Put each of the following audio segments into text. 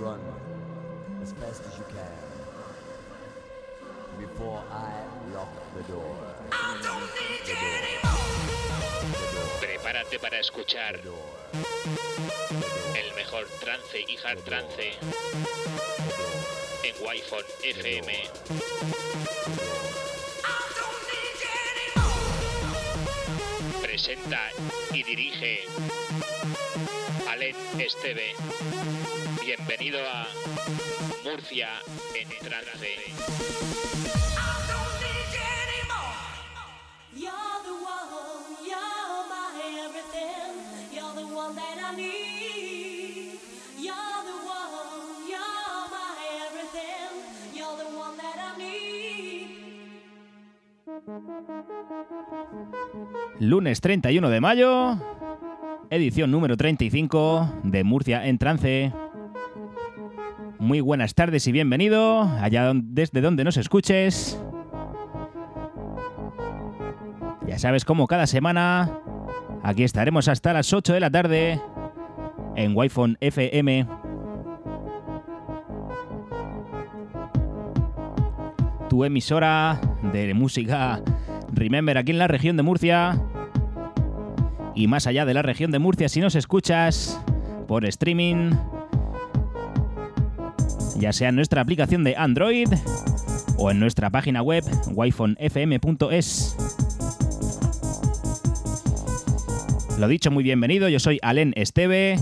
run as fast as you can before I lock the door. Prepárate para escuchar el mejor trance y hard trance en Wi-Fi FM. Presenta y dirige Alen Esteve. Bienvenido a Murcia en trance. Lunes 31 de mayo, edición número 35 de Murcia en trance. Muy buenas tardes y bienvenido allá desde donde nos escuches. Ya sabes, como cada semana, aquí estaremos hasta las 8 de la tarde en Wi-Fi FM. Tu emisora de música Remember aquí en la región de Murcia y más allá de la región de Murcia si nos escuchas por streaming, ya sea en nuestra aplicación de Android o en nuestra página web wifonfm.es. Lo dicho, muy bienvenido, yo soy Alen Esteve.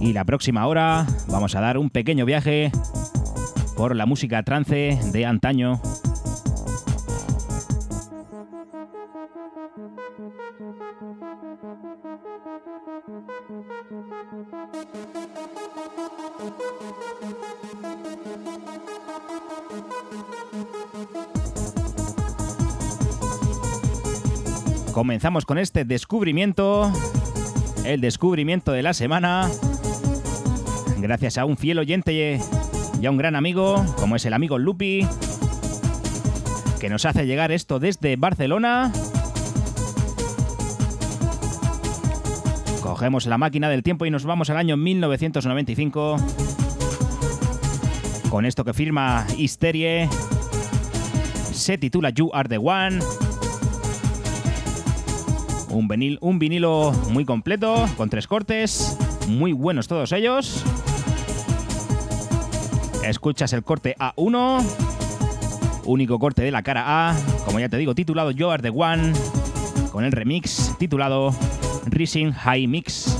Y la próxima hora vamos a dar un pequeño viaje por la música trance de antaño. Comenzamos con este descubrimiento, el descubrimiento de la semana, gracias a un fiel oyente y a un gran amigo, como es el amigo Lupi, que nos hace llegar esto desde Barcelona. Cogemos la máquina del tiempo y nos vamos al año 1995 con esto que firma Hysterie. Se titula You Are the One. Un, vinil- un vinilo muy completo, con tres cortes, muy buenos todos ellos. Escuchas el corte A1, único corte de la cara A, como ya te digo, titulado You Are the One, con el remix titulado Rising High Mix.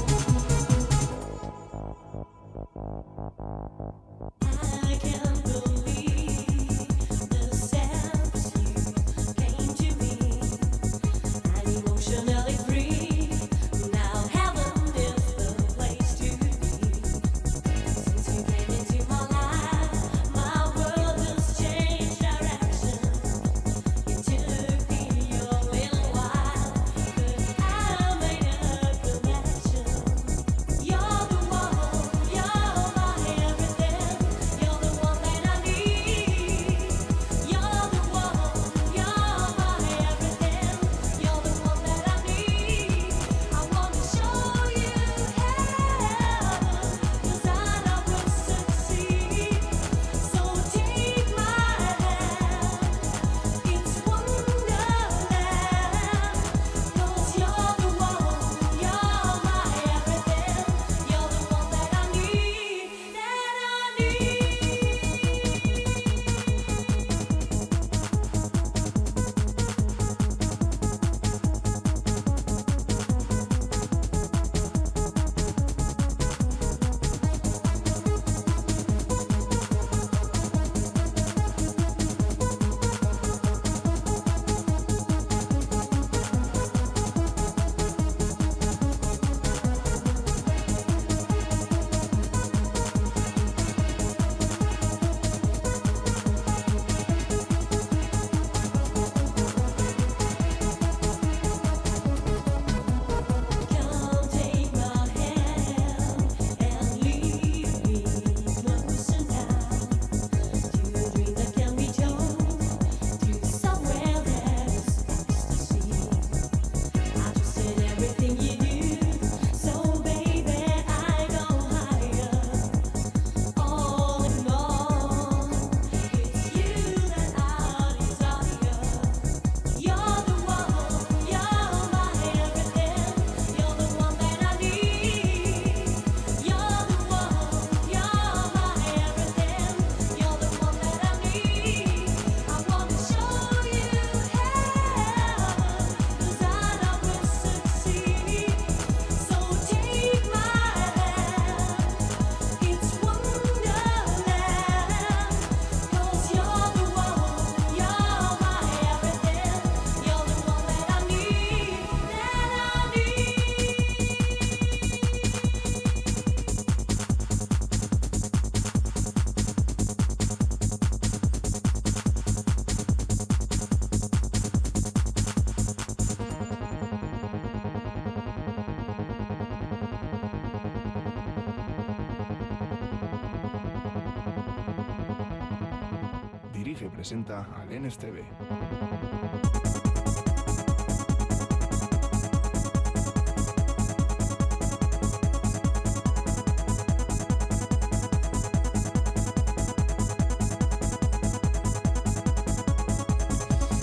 Presenta al NSTV.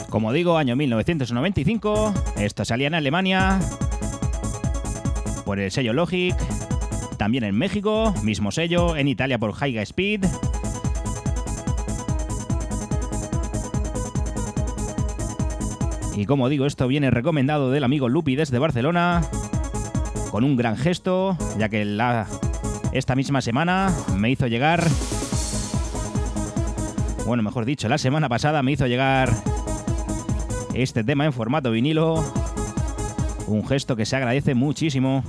Como digo, año 1995, esto salía en Alemania por el sello Logic, también en México, mismo sello, en Italia por High Speed. Y como digo, esto viene recomendado del amigo Lupi desde Barcelona, con un gran gesto, ya que esta misma semana me hizo llegar, bueno, mejor dicho, la semana pasada me hizo llegar este tema en formato vinilo. Un gesto que se agradece muchísimo.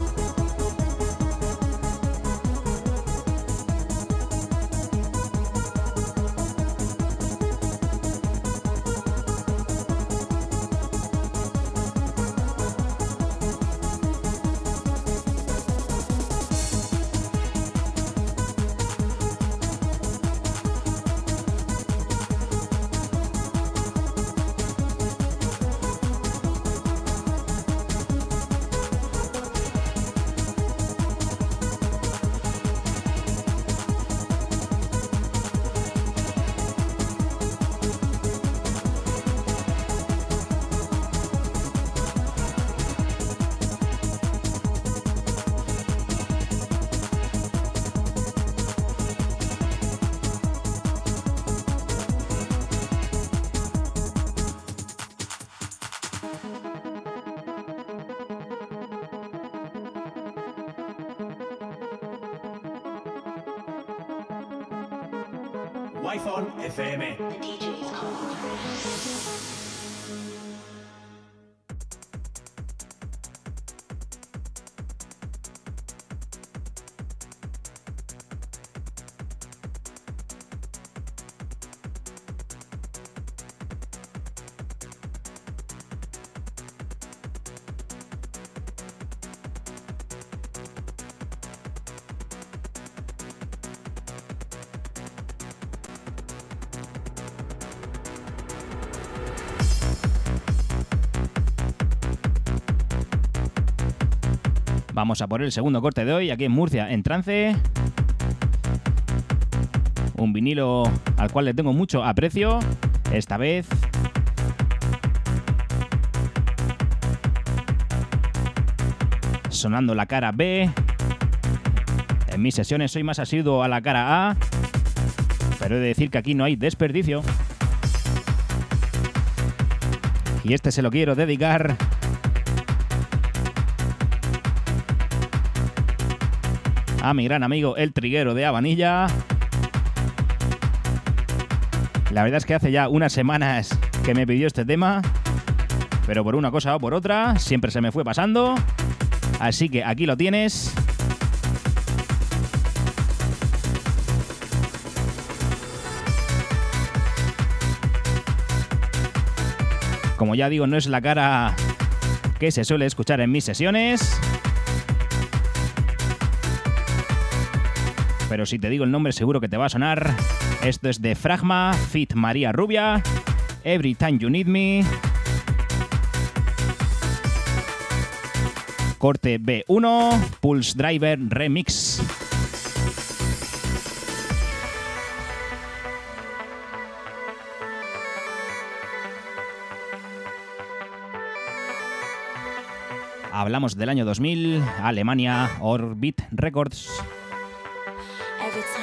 Vamos a por el segundo corte de hoy aquí en Murcia, en trance. Un vinilo al cual le tengo mucho aprecio. Esta vez. Sonando la cara B. En mis sesiones soy más asiduo a la cara A. Pero he de decir que aquí no hay desperdicio. Y este se lo quiero dedicar a mi gran amigo el triguero de Habanilla. La verdad es que hace ya unas semanas que me pidió este tema, pero por una cosa o por otra siempre se me fue pasando. Así que aquí lo tienes. Como ya digo, no es la cara que se suele escuchar en mis sesiones. Pero si te digo el nombre seguro que te va a sonar. Esto es de Fragma, Fit María Rubia, Every Time You Need Me. Corte B1, Pulse Driver Remix. Hablamos del año 2000, Alemania, Orbit Records. Every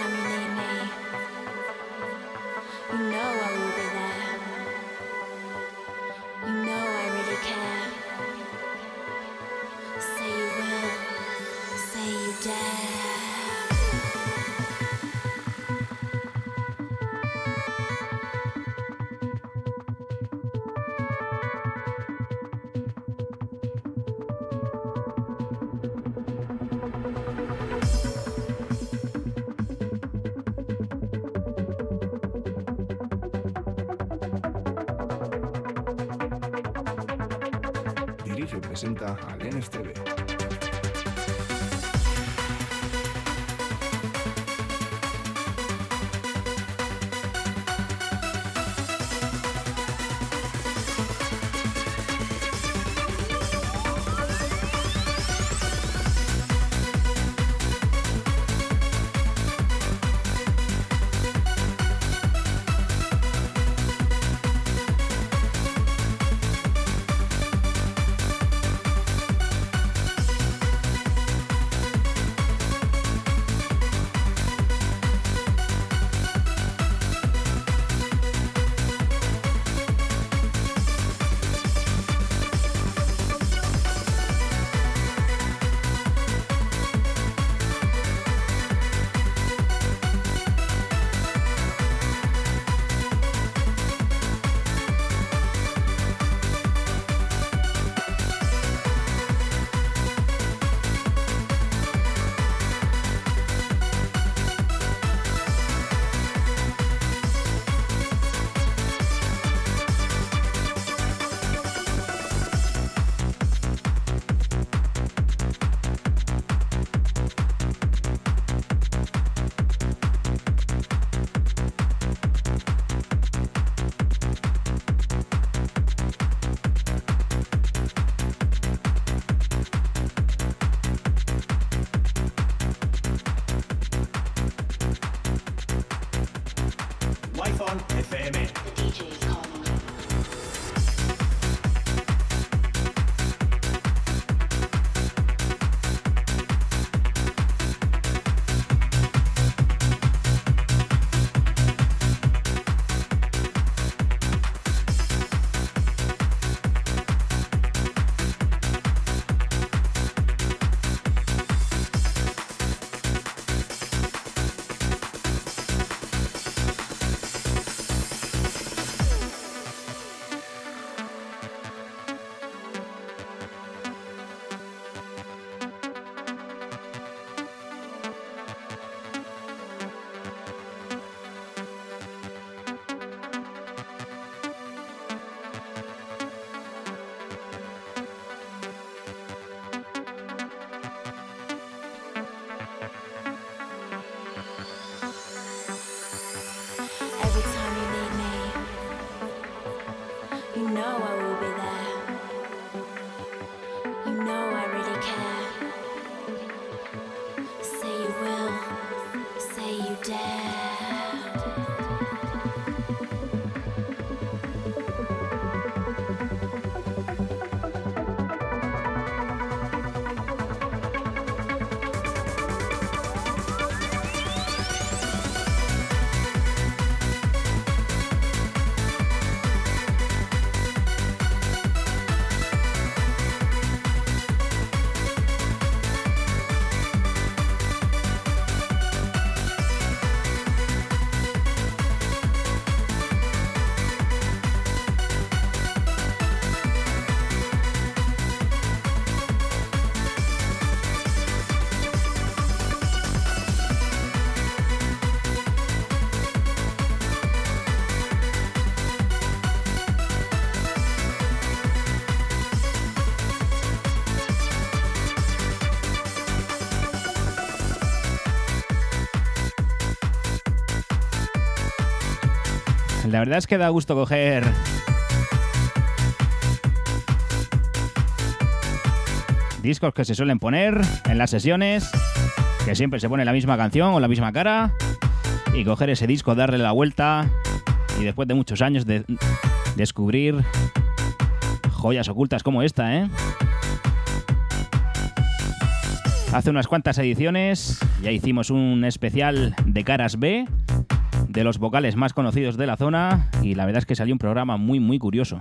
Presenta al NSTV. you dare. La verdad es que da gusto coger discos que se suelen poner en las sesiones, que siempre se pone la misma canción o la misma cara, y coger ese disco, darle la vuelta y después de muchos años de descubrir joyas ocultas como esta, ¿eh? Hace unas cuantas ediciones ya hicimos un especial de caras B de los vocales más conocidos de la zona y la verdad es que salió un programa muy muy curioso.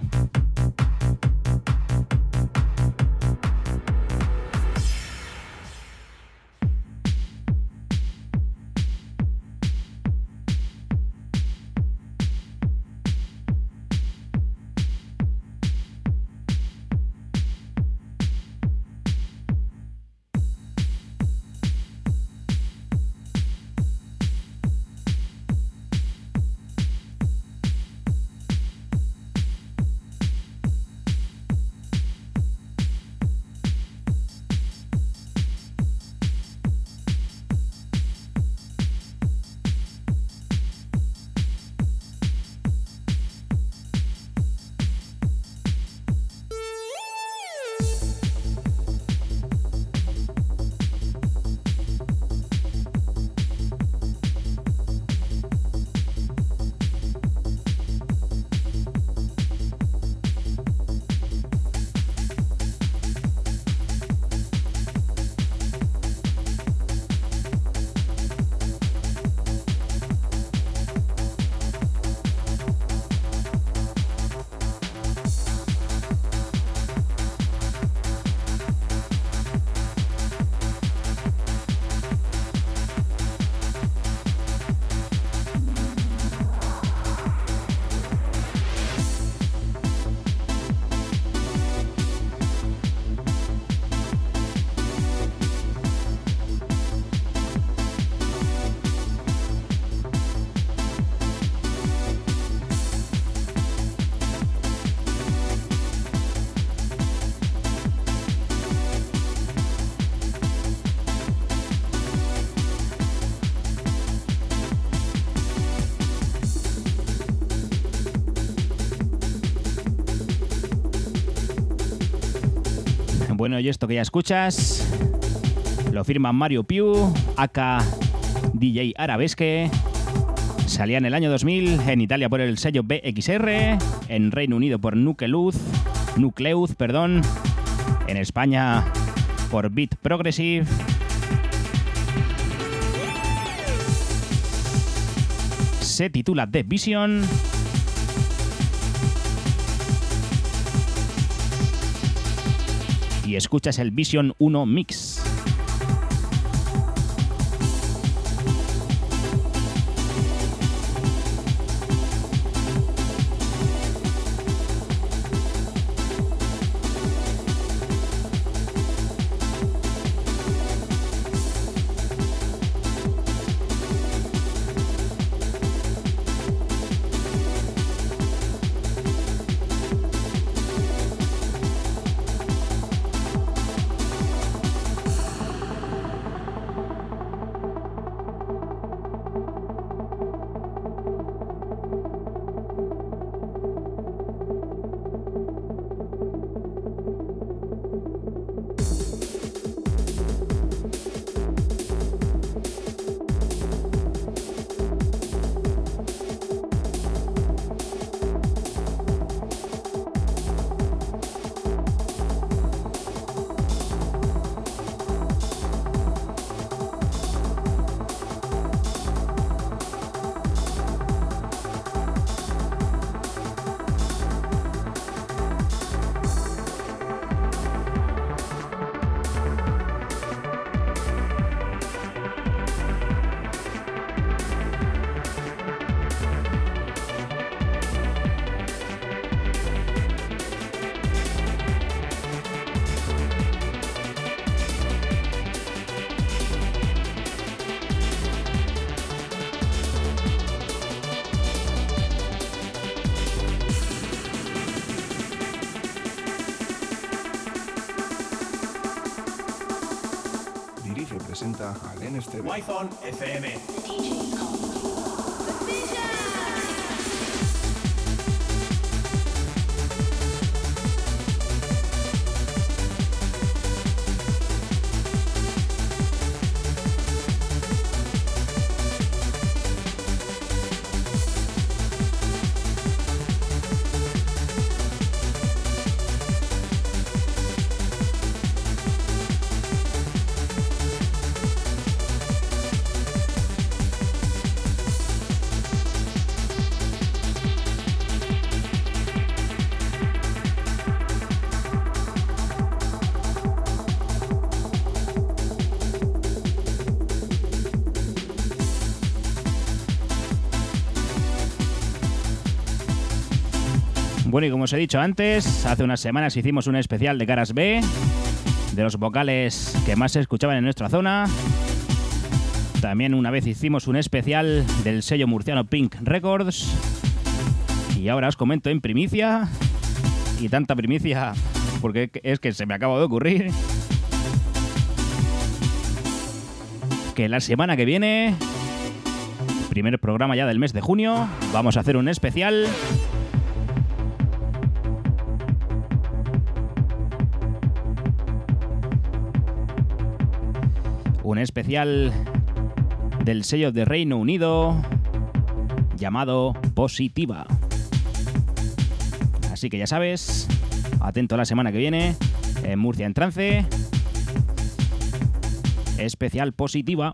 Y esto que ya escuchas lo firma Mario Piu, aka DJ Arabesque. Salía en el año 2000 en Italia por el sello BXR, en Reino Unido por Nucleus, Nucleus, perdón, en España por Beat Progressive. Se titula The Vision. Y escuchas el Vision 1 Mix. Wi-Fi FM. Bueno, y como os he dicho antes, hace unas semanas hicimos un especial de caras B, de los vocales que más se escuchaban en nuestra zona. También una vez hicimos un especial del sello murciano Pink Records. Y ahora os comento en primicia, y tanta primicia porque es que se me acaba de ocurrir, que la semana que viene, primer programa ya del mes de junio, vamos a hacer un especial especial del sello de Reino Unido llamado Positiva. Así que ya sabes, atento a la semana que viene en Murcia en Trance. Especial Positiva.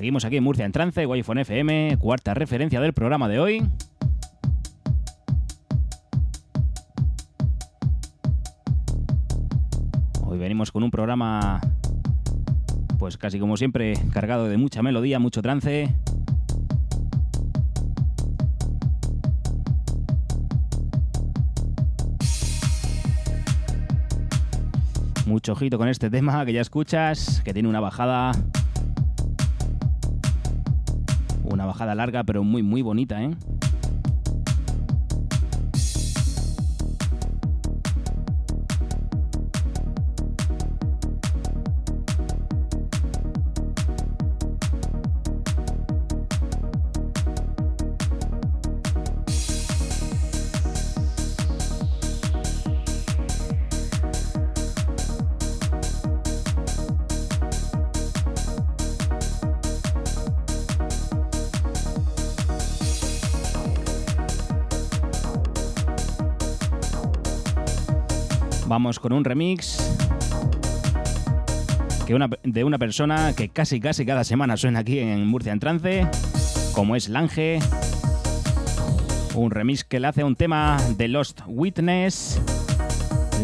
Seguimos aquí en Murcia en Trance, wi FM, cuarta referencia del programa de hoy. Hoy venimos con un programa, pues casi como siempre, cargado de mucha melodía, mucho trance. Mucho ojito con este tema que ya escuchas, que tiene una bajada una bajada larga, pero muy, muy bonita, ¿eh? Vamos con un remix que de una persona que casi casi cada semana suena aquí en Murcia en Trance, como es Lange. Un remix que le hace un tema de Lost Witness.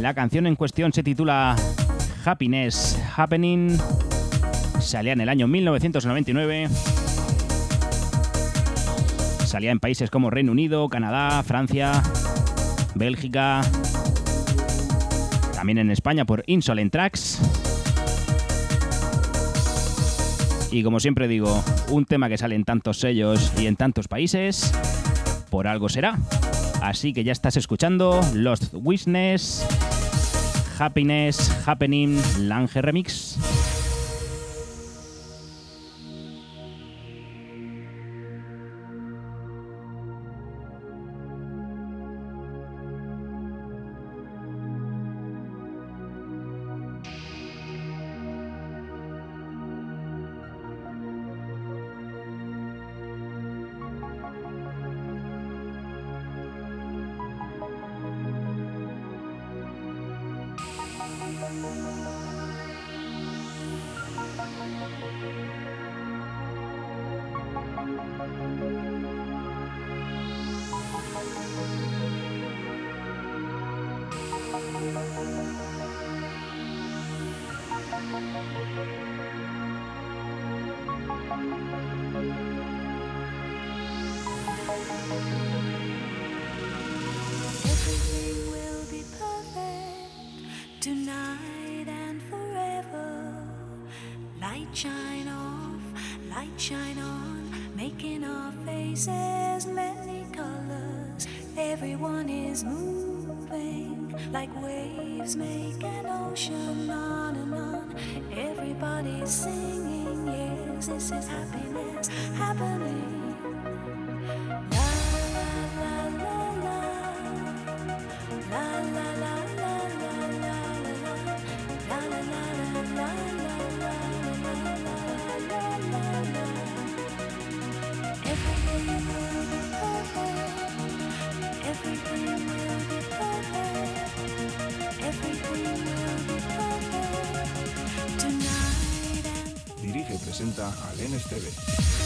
La canción en cuestión se titula Happiness Happening. Salía en el año 1999. Salía en países como Reino Unido, Canadá, Francia, Bélgica, también en España por Insolent Tracks. Y como siempre digo, un tema que sale en tantos sellos y en tantos países, por algo será. Así que ya estás escuchando Lost Witness, Happiness, Happening, Lange Remix. Everyone is moving like waves make an ocean on and on. Everybody's singing, yes, this is happiness. al NSTV.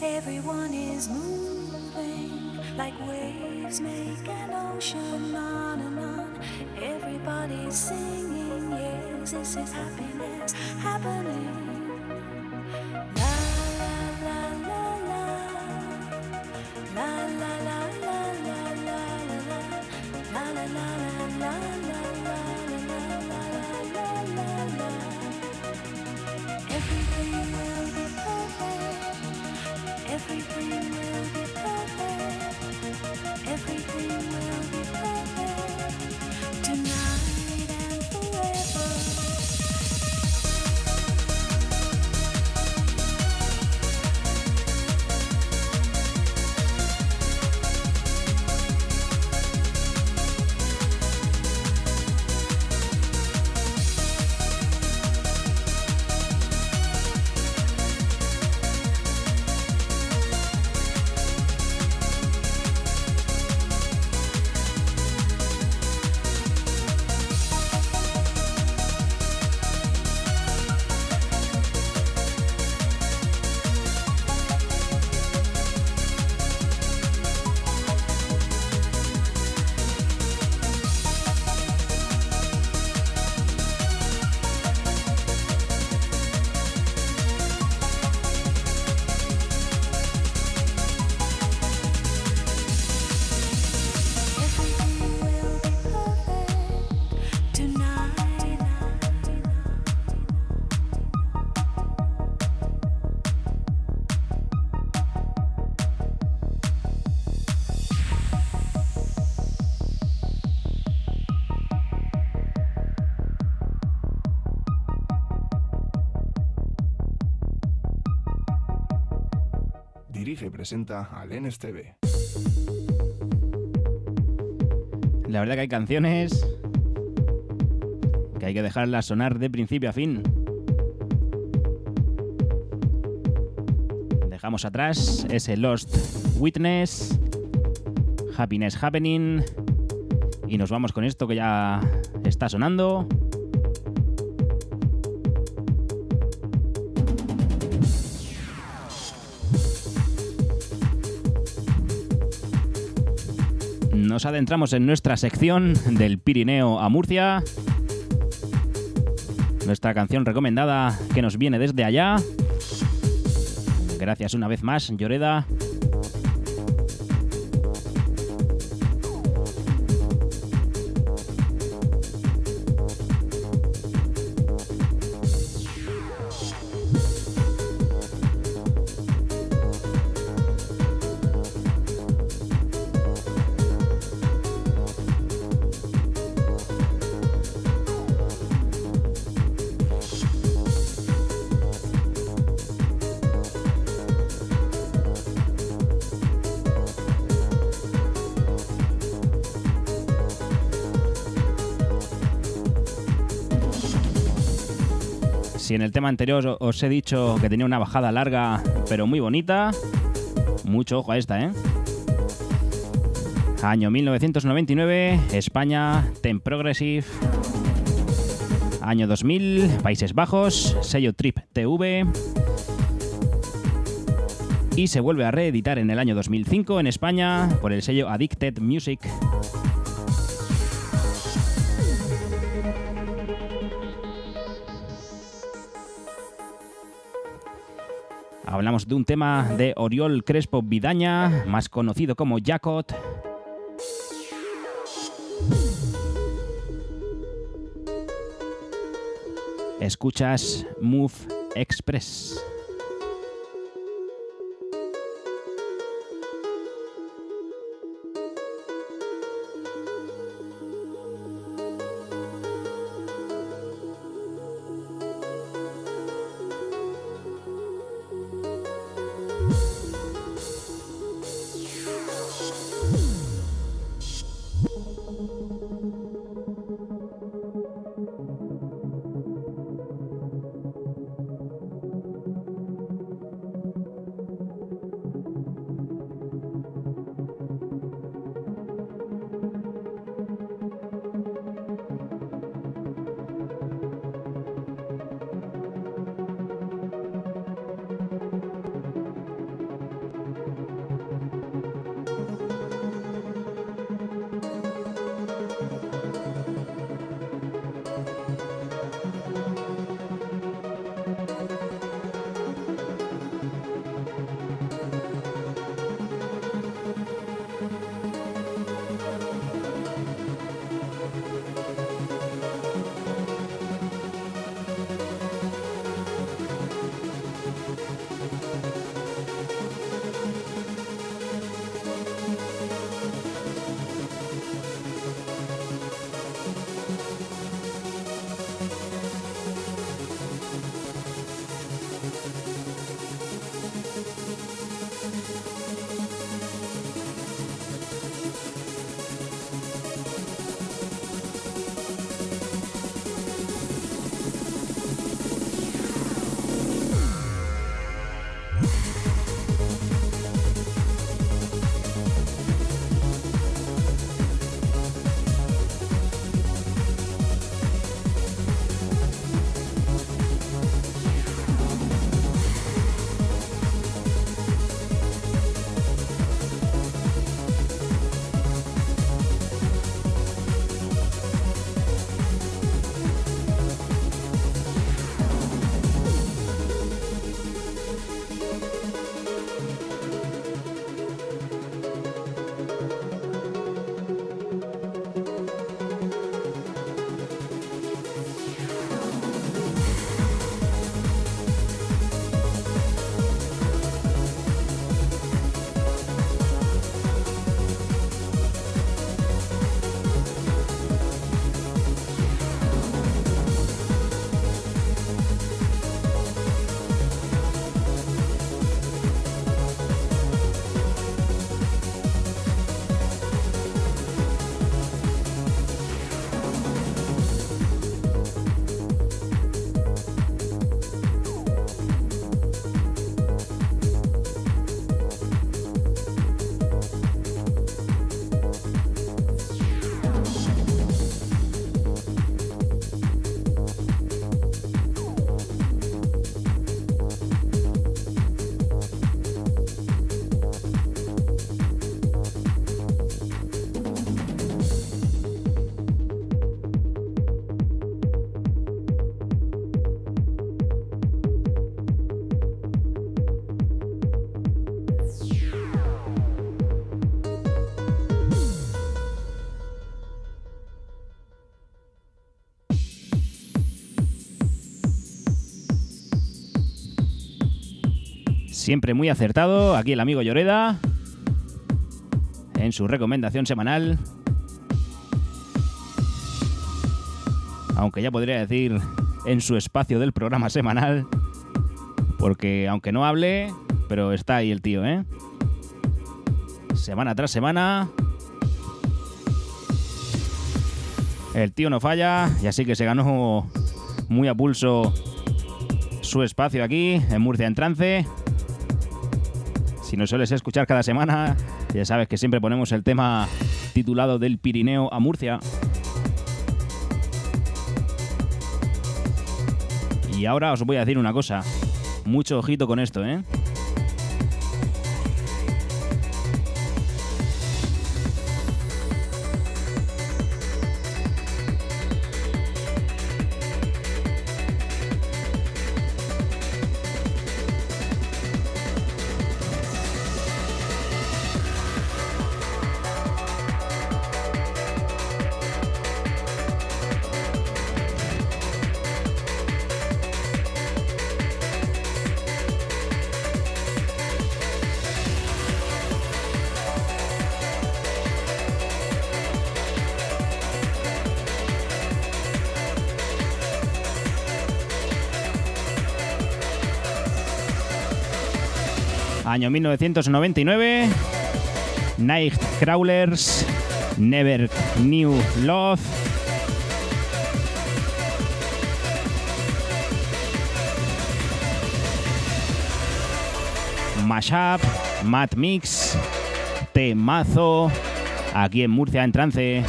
Everyone is moving like waves make an ocean on and on. Everybody's singing, yes, this is happiness happening. Y presenta al NSTV. La verdad que hay canciones que hay que dejarlas sonar de principio a fin. Dejamos atrás ese Lost Witness, Happiness Happening y nos vamos con esto que ya está sonando. Nos adentramos en nuestra sección del Pirineo a Murcia. Nuestra canción recomendada que nos viene desde allá. Gracias una vez más, Lloreda. Si en el tema anterior os he dicho que tenía una bajada larga pero muy bonita, mucho ojo a esta, ¿eh? Año 1999, España, Ten Progressive. Año 2000, Países Bajos, sello Trip TV. Y se vuelve a reeditar en el año 2005 en España por el sello Addicted Music. Hablamos de un tema de Oriol Crespo Vidaña, más conocido como Jacot. Escuchas Move Express. Siempre muy acertado, aquí el amigo Lloreda, en su recomendación semanal. Aunque ya podría decir en su espacio del programa semanal, porque aunque no hable, pero está ahí el tío, ¿eh? Semana tras semana. El tío no falla y así que se ganó muy a pulso su espacio aquí en Murcia en Trance. Nos sueles escuchar cada semana, ya sabes que siempre ponemos el tema titulado del Pirineo a Murcia. Y ahora os voy a decir una cosa. Mucho ojito con esto, ¿eh? Año 1999. Nightcrawlers. Never Knew Love. Mashup. Mad Mix. Temazo. Aquí en Murcia en trance.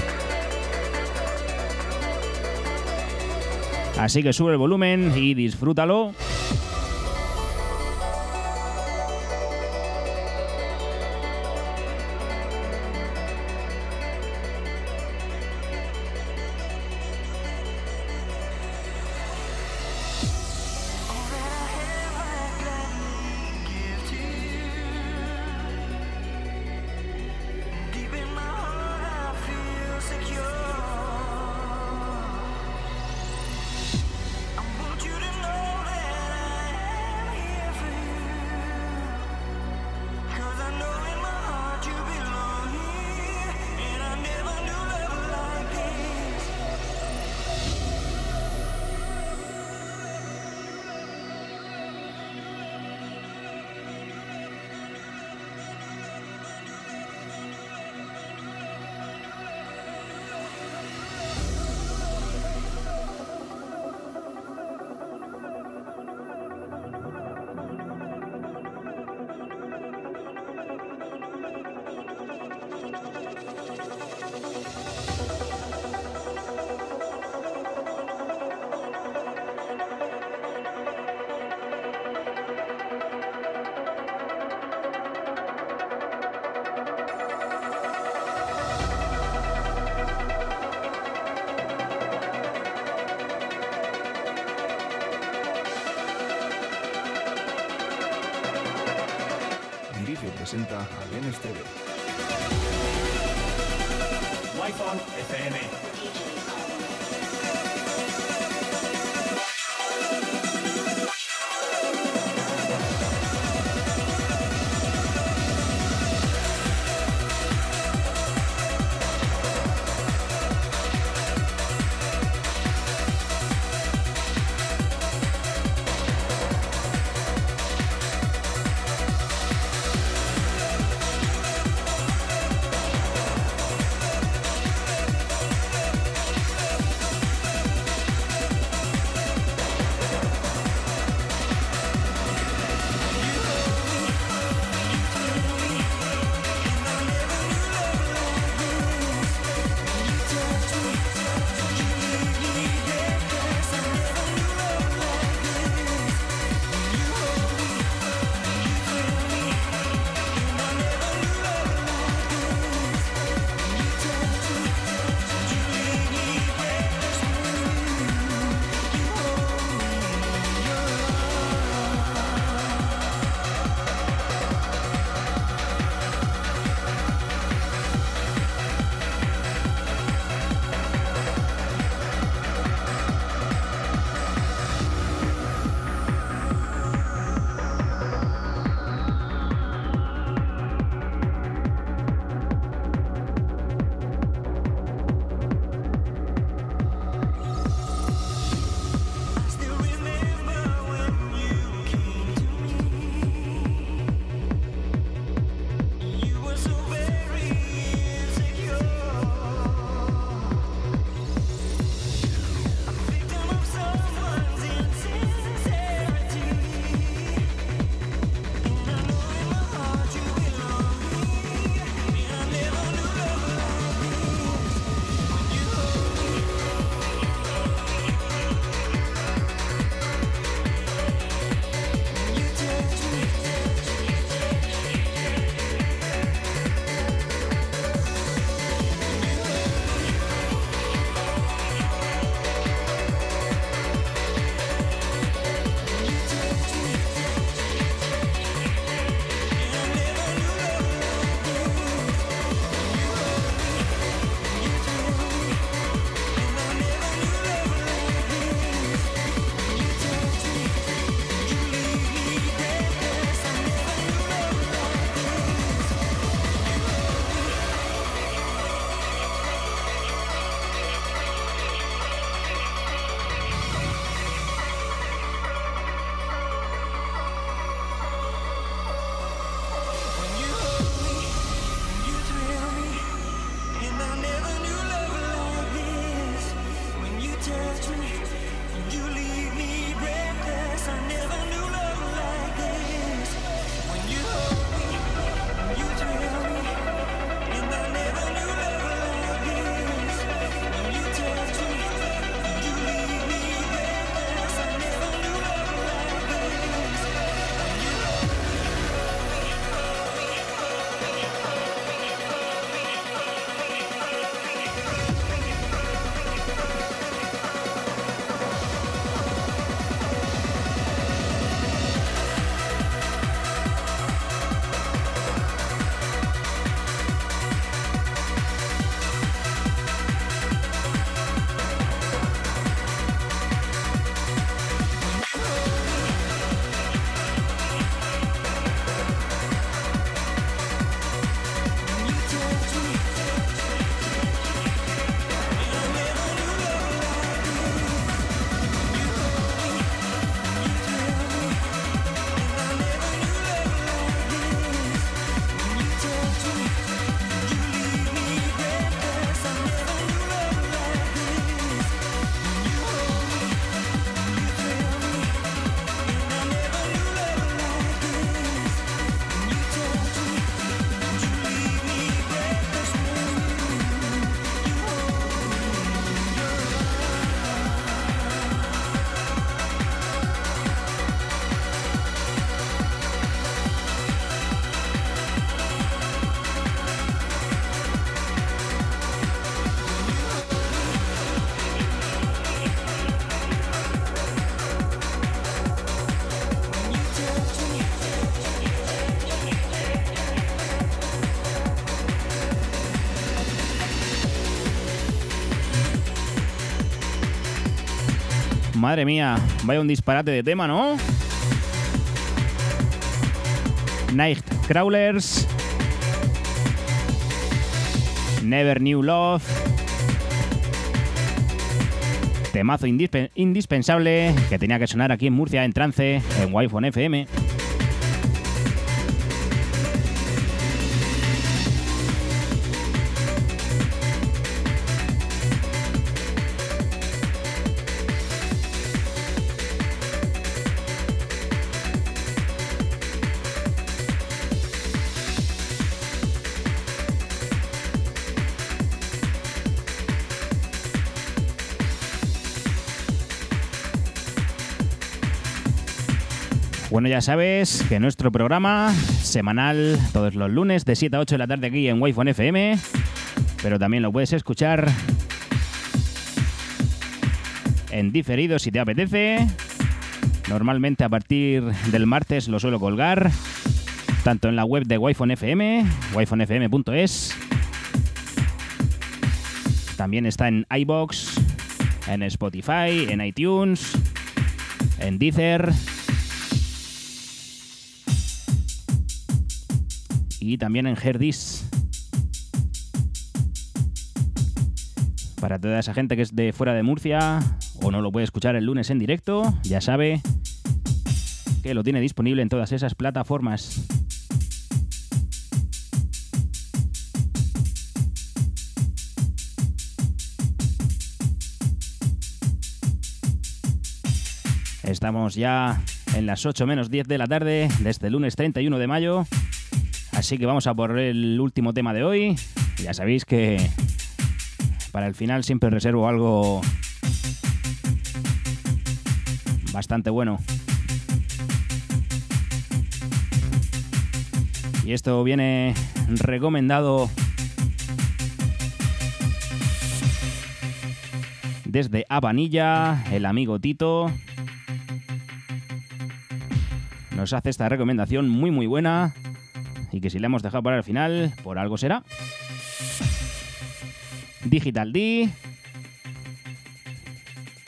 Así que sube el volumen y disfrútalo. Presenta al NSTV. Wi-Fi FM. Madre mía, vaya un disparate de tema, ¿no? Night Crawlers. Never New Love. Temazo indispe- indispensable que tenía que sonar aquí en Murcia en trance en Wi-Fi FM. Ya sabes que nuestro programa semanal, todos los lunes de 7 a 8 de la tarde aquí en Wi-Fi FM, pero también lo puedes escuchar en diferido si te apetece. Normalmente a partir del martes lo suelo colgar, tanto en la web de Wi-Fi FM, wifonfm.es. También está en iBox, en Spotify, en iTunes, en Deezer. Y también en Herdis. Para toda esa gente que es de fuera de Murcia o no lo puede escuchar el lunes en directo, ya sabe que lo tiene disponible en todas esas plataformas. Estamos ya en las 8 menos 10 de la tarde de este lunes 31 de mayo. Así que vamos a por el último tema de hoy. Ya sabéis que para el final siempre reservo algo bastante bueno. Y esto viene recomendado desde Habanilla, el amigo Tito. Nos hace esta recomendación muy muy buena y que si la hemos dejado para el final, por algo será. Digital D.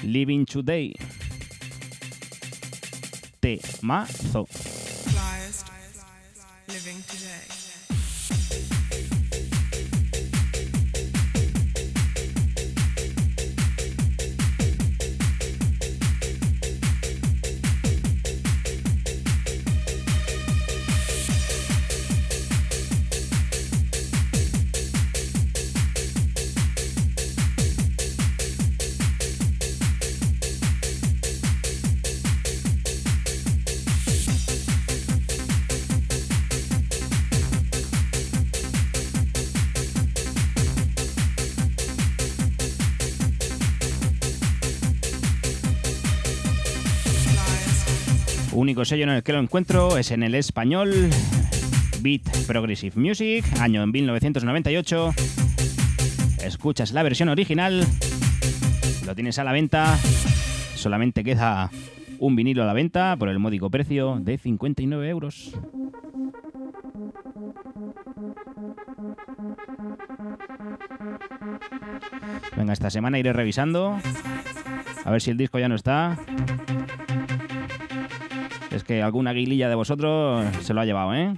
Living Today. Temazo. Living today. Único sello en el que lo encuentro es en el español Beat Progressive Music, año en 1998. Escuchas la versión original, lo tienes a la venta, solamente queda un vinilo a la venta por el módico precio de 59 euros. Venga, esta semana iré revisando. A ver si el disco ya no está. Es que alguna guililla de vosotros se lo ha llevado, ¿eh?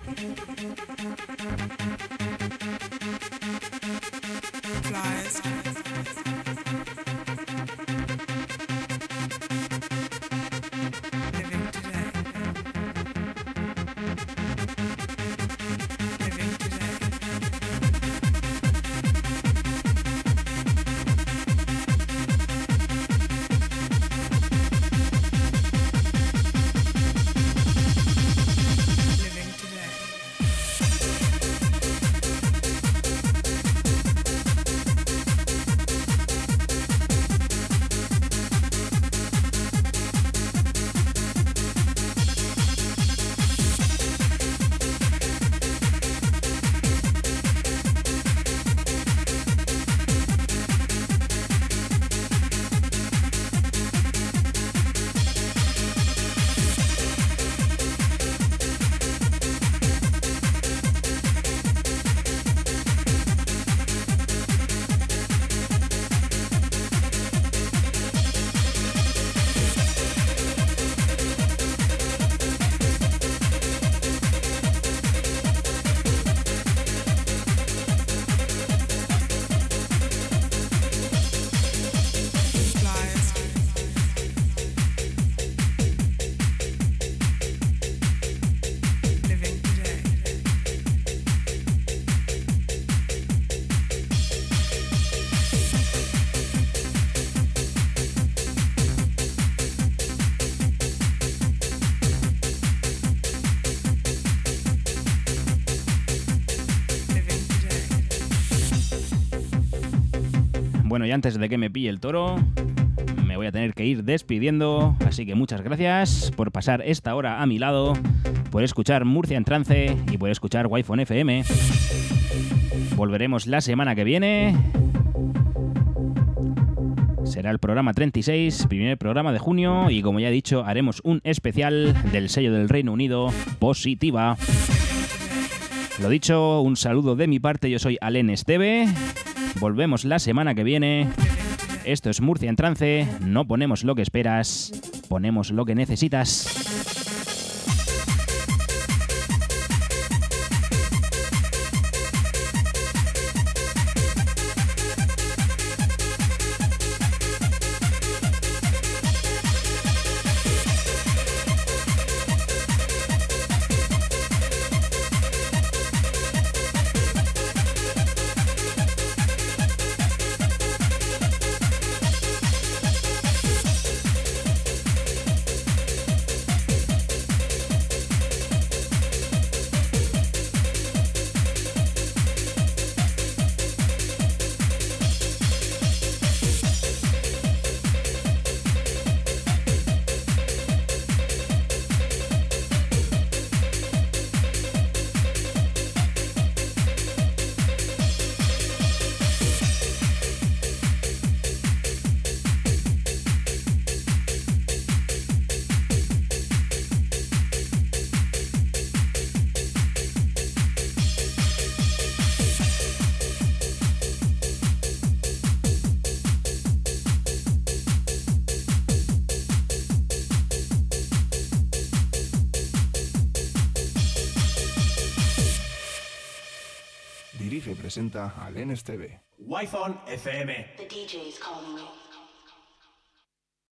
Y antes de que me pille el toro, me voy a tener que ir despidiendo, así que muchas gracias por pasar esta hora a mi lado, por escuchar Murcia en trance y por escuchar Wi-Fi FM. Volveremos la semana que viene. Será el programa 36, primer programa de junio, y como ya he dicho, haremos un especial del sello del Reino Unido, Positiva. Lo dicho, un saludo de mi parte, yo soy Alen Esteve. Volvemos la semana que viene. Esto es Murcia en trance, no ponemos lo que esperas, ponemos lo que necesitas. Alen Esteve. Wi-Fi FM. The DJ is calling you.